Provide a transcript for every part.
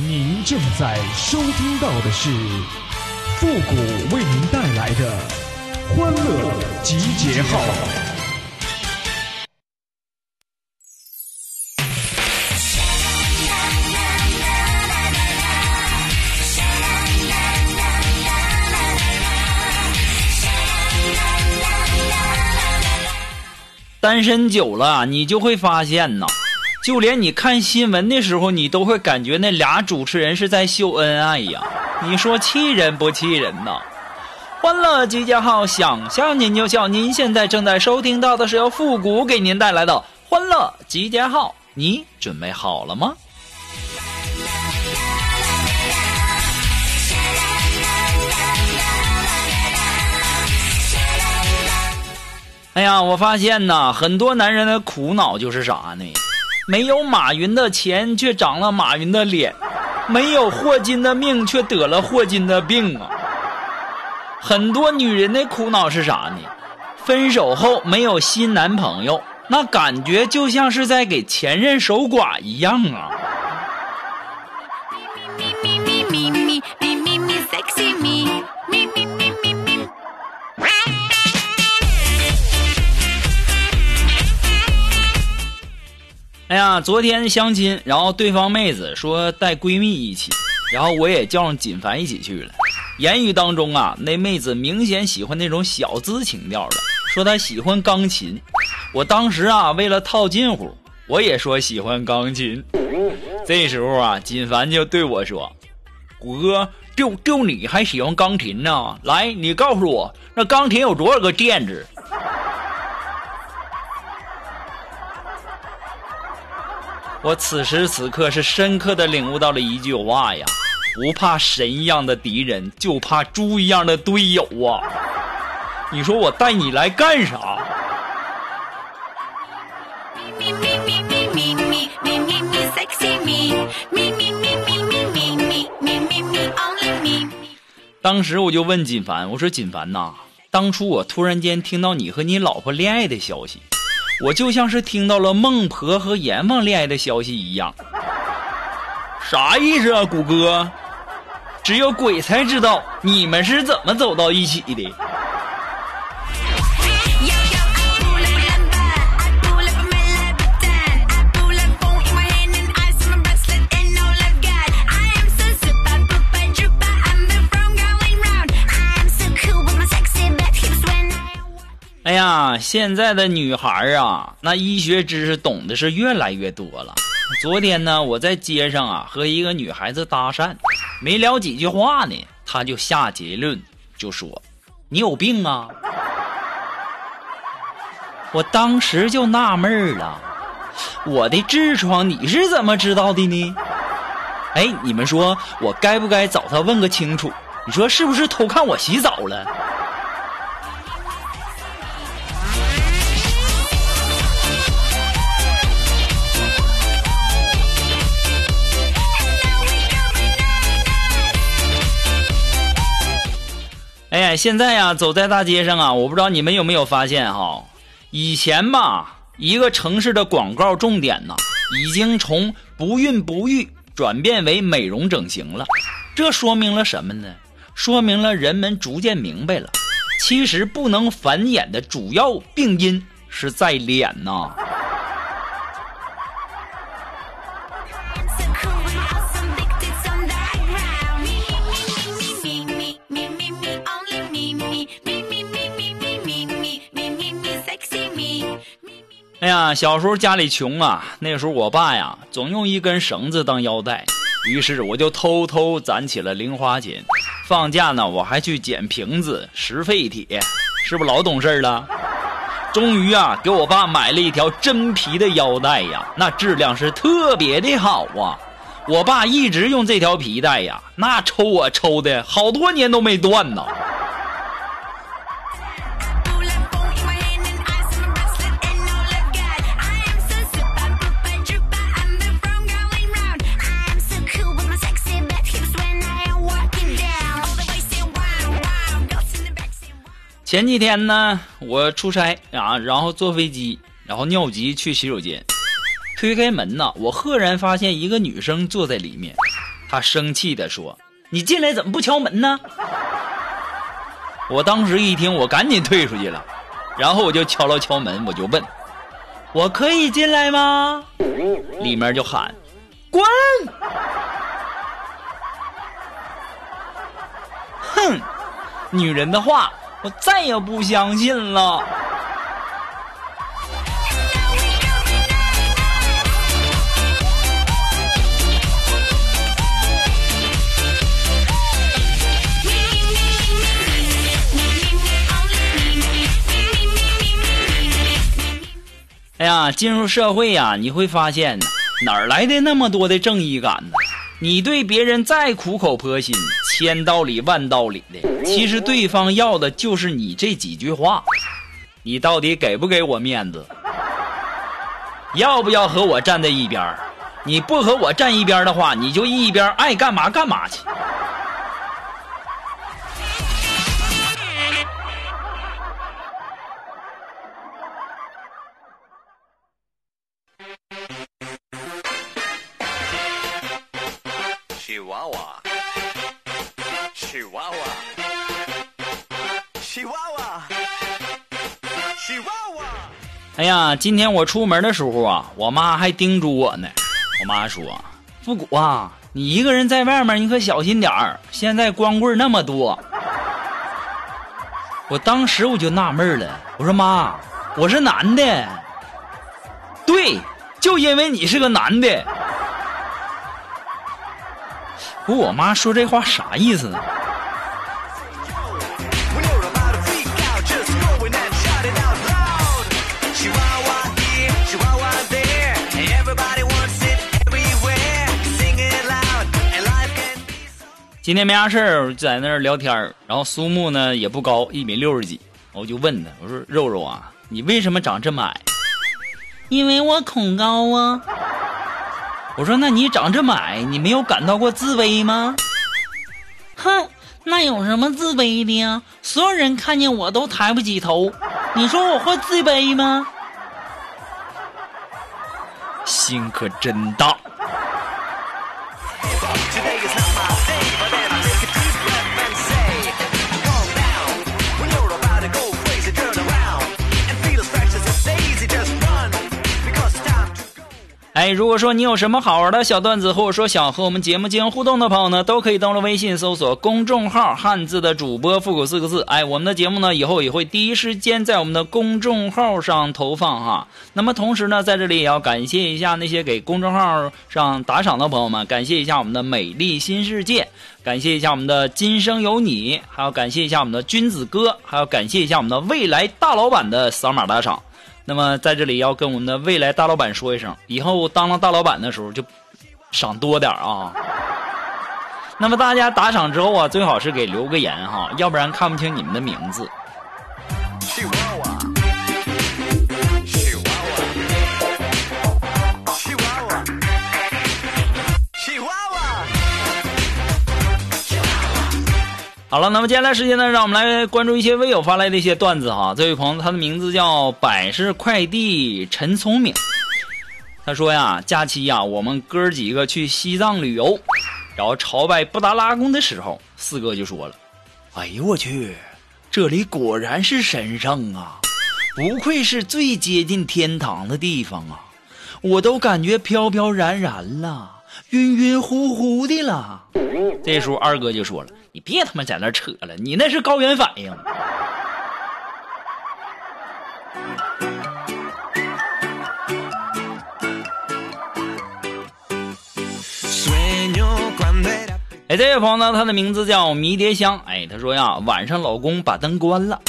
您正在收听到的是复古为您带来的欢乐集结号。单身久了，你就会发现呐，就连你看新闻的时候，你都会感觉那俩主持人是在秀恩爱呀。你说气人不气人呐？欢乐集结号，想笑您就笑。您现在正在收听到的是由复古给您带来的欢乐集结号，你准备好了吗？哎呀，我发现呐，很多男人的苦恼就是啥呢？没有马云的钱，却长了马云的脸；没有霍金的命，却得了霍金的病啊！很多女人的苦恼是啥呢？分手后没有新男朋友，那感觉就像是在给前任守寡一样啊！啊，昨天相亲，然后对方妹子说带闺蜜一起，然后我也叫上锦凡一起去了。言语当中啊，那妹子明显喜欢那种小资情调的，说她喜欢钢琴。我当时啊，为了套近乎，我也说喜欢钢琴。这时候啊，锦凡就对我说：“谷哥，就就你还喜欢钢琴呢？来，你告诉我，那钢琴有多少个键子？”我此时此刻是深刻的领悟到了一句话呀：不怕神一样的敌人，就怕猪一样的队友啊！你说我带你来干啥？当时我就问锦凡：“我说锦凡呐，当初我突然间听到你和你老婆恋爱的消息。”我就像是听到了孟婆和阎王恋爱的消息一样，啥意思啊，谷歌？只有鬼才知道你们是怎么走到一起的。现在的女孩啊，那医学知识懂得是越来越多了。昨天呢，我在街上啊和一个女孩子搭讪，没聊几句话呢，她就下结论，就说：“你有病啊！”我当时就纳闷了，我的痔疮你是怎么知道的呢？哎，你们说我该不该找她问个清楚？你说是不是偷看我洗澡了？哎，现在呀，走在大街上啊，我不知道你们有没有发现哈，以前吧，一个城市的广告重点呢，已经从不孕不育转变为美容整形了。这说明了什么呢？说明了人们逐渐明白了，其实不能繁衍的主要病因是在脸呐。哎呀，小时候家里穷啊，那时候我爸呀总用一根绳子当腰带，于是我就偷偷攒起了零花钱。放假呢，我还去捡瓶子拾废铁，是不是老懂事了？终于啊，给我爸买了一条真皮的腰带呀，那质量是特别的好啊。我爸一直用这条皮带呀，那抽我抽的好多年都没断呢。前几天呢，我出差啊，然后坐飞机，然后尿急去洗手间，推开门呐，我赫然发现一个女生坐在里面。她生气的说：“你进来怎么不敲门呢？”我当时一听，我赶紧退出去了，然后我就敲了敲门，我就问：“我可以进来吗？”里面就喊：“滚！”哼，女人的话我再也不相信了。哎呀，进入社会呀，你会发现哪来的那么多的正义感呢？你对别人再苦口婆心、千道里万道理的，其实对方要的就是你这几句话。你到底给不给我面子？要不要和我站在一边你不和我站一边的话，你就一边爱干嘛干嘛去。哎呀，今天我出门的时候啊，我妈还叮嘱我呢。我妈说：“复古啊，你一个人在外面，你可小心点儿。现在光棍那么多。”我当时我就纳闷了，我说：“妈，我是男的。”对，就因为你是个男的。不，我妈说这话啥意思呢？今天没啥事儿，在那儿聊天然后苏木呢也不高，一米六十几，我就问他，我说：“肉肉啊，你为什么长这么矮？”因为我恐高啊。我说：“那你长这么矮，你没有感到过自卑吗？”哼，那有什么自卑的呀？所有人看见我都抬不起头，你说我会自卑吗？心可真大。哎，如果说你有什么好玩的小段子，或者说想和我们节目进行互动的朋友呢，都可以登录微信搜索公众号“汉字的主播复古四个字”。哎，我们的节目呢，以后也会第一时间在我们的公众号上投放哈。那么同时呢，在这里也要感谢一下那些给公众号上打赏的朋友们，感谢一下我们的美丽新世界，感谢一下我们的今生有你，还要感谢一下我们的君子哥，还要感谢一下我们的未来大老板的扫码打赏。那么在这里要跟我们的未来大老板说一声，以后当了大老板的时候就赏多点啊。那么大家打赏之后啊，最好是给留个言哈，要不然看不清你们的名字。好了，那么接下来时间呢，让我们来关注一些微友发来的一些段子哈。这位朋友，他的名字叫百世快递陈聪明。他说呀，假期呀，我们哥几个去西藏旅游，然后朝拜布达拉宫的时候，四哥就说了：“哎呦我去，这里果然是神圣啊，不愧是最接近天堂的地方啊，我都感觉飘飘然然了，晕晕乎乎的了。”这时候二哥就说了。你别他妈在那扯了，你那是高原反应。哎，这位朋友呢，他的名字叫迷迭香。哎，他说呀，晚上老公把灯关了，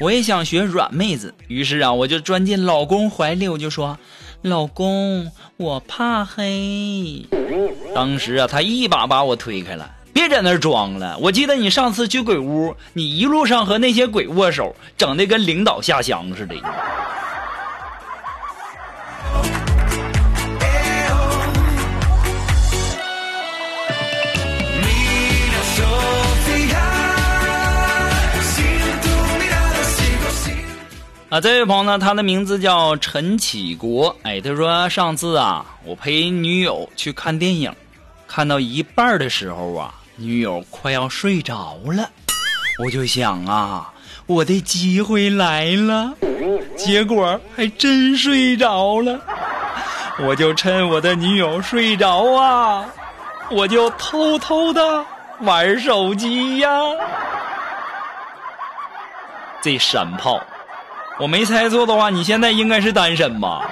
我也想学软妹子，于是啊，我就钻进老公怀里，我就说：“老公，我怕黑。”当时啊，他一把把我推开了。别在那装了！我记得你上次去鬼屋，你一路上和那些鬼握手，整的跟领导下乡似的。啊，这位朋友呢，他的名字叫陈启国。哎，他说上次啊，我陪女友去看电影。看到一半的时候啊，女友快要睡着了，我就想啊，我的机会来了，结果还真睡着了。我就趁我的女友睡着啊，我就偷偷的玩手机呀。这山炮，我没猜错的话，你现在应该是单身吧？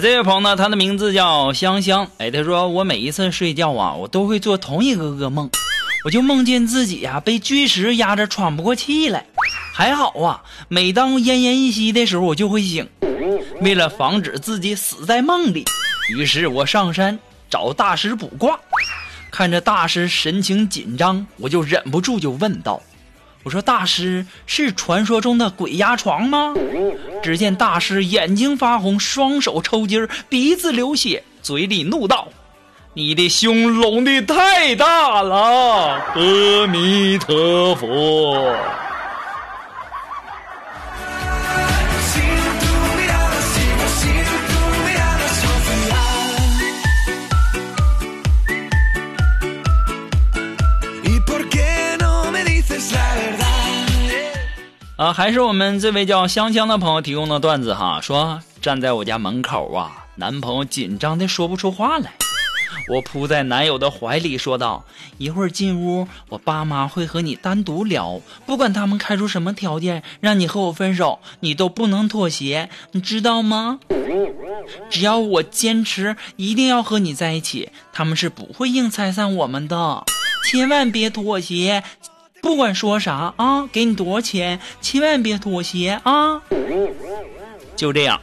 这位朋友呢，他的名字叫香香。哎，他说我每一次睡觉啊，我都会做同一个噩梦，我就梦见自己呀被巨石压着喘不过气来。还好啊，每当奄奄一息的时候，我就会醒。为了防止自己死在梦里，于是我上山找大师卜卦。看着大师神情紧张，我就忍不住就问道：“我说大师是传说中的鬼压床吗？”只见大师眼睛发红，双手抽筋鼻子流血，嘴里怒道：“你的胸隆的太大了！”阿弥陀佛。啊，还是我们这位叫香香的朋友提供的段子哈，说站在我家门口啊，男朋友紧张的说不出话来，我扑在男友的怀里说道：“一会儿进屋，我爸妈会和你单独聊，不管他们开出什么条件让你和我分手，你都不能妥协，你知道吗？只要我坚持一定要和你在一起，他们是不会硬拆散我们的，千万别妥协。”不管说啥啊，给你多少钱，千万别妥协啊！就这样，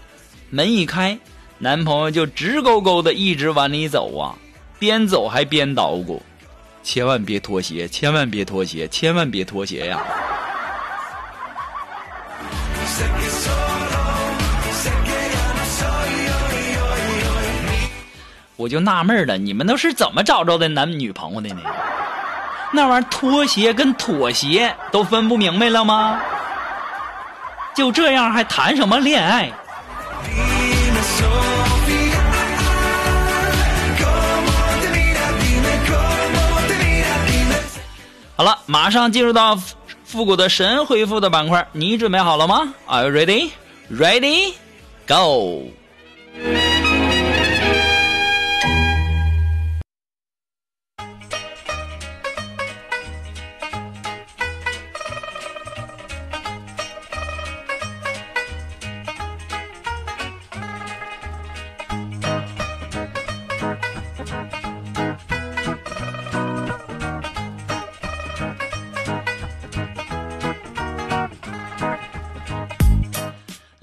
门一开，男朋友就直勾勾的一直往里走啊，边走还边捣鼓，千万别妥协，千万别妥协，千万别妥协呀！我就纳闷了，你们都是怎么找着的男女朋友的呢？那玩意儿拖鞋跟妥协都分不明白了吗？就这样还谈什么恋爱？好了，马上进入到复古的神回复的板块，你准备好了吗？Are you ready? Ready? Go!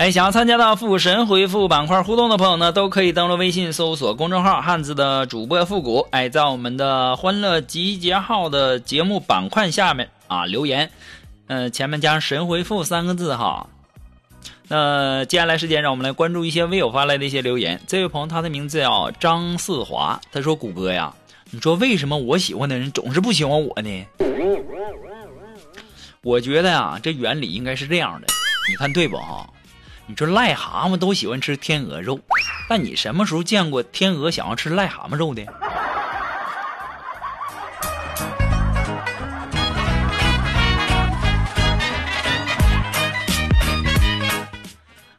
哎，想要参加到复神回复板块互动的朋友呢，都可以登录微信搜索公众号“汉字的主播复古”。哎，在我们的欢乐集结号的节目板块下面啊留言，呃，前面加上“神回复”三个字哈。那接下来时间，让我们来关注一些微友发来的一些留言。这位朋友他的名字叫张四华，他说：“谷歌呀，你说为什么我喜欢的人总是不喜欢我呢？”我觉得呀，这原理应该是这样的，你看对不哈？你说癞蛤蟆都喜欢吃天鹅肉，但你什么时候见过天鹅想要吃癞蛤蟆肉的？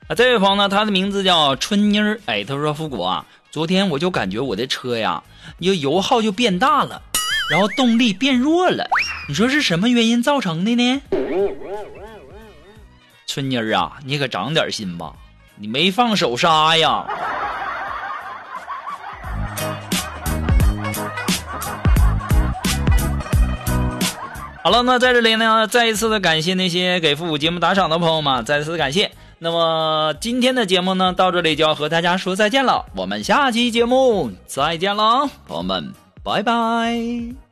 啊，这位朋友呢，他的名字叫春妮儿。哎，他说：“复古啊，昨天我就感觉我的车呀，你油耗就变大了，然后动力变弱了。你说是什么原因造成的呢？”春妮儿啊，你可长点心吧！你没放手刹呀！好了，那在这里呢，再一次的感谢那些给复古节目打赏的朋友们，再次感谢。那么今天的节目呢，到这里就要和大家说再见了。我们下期节目再见了，朋友们，拜拜。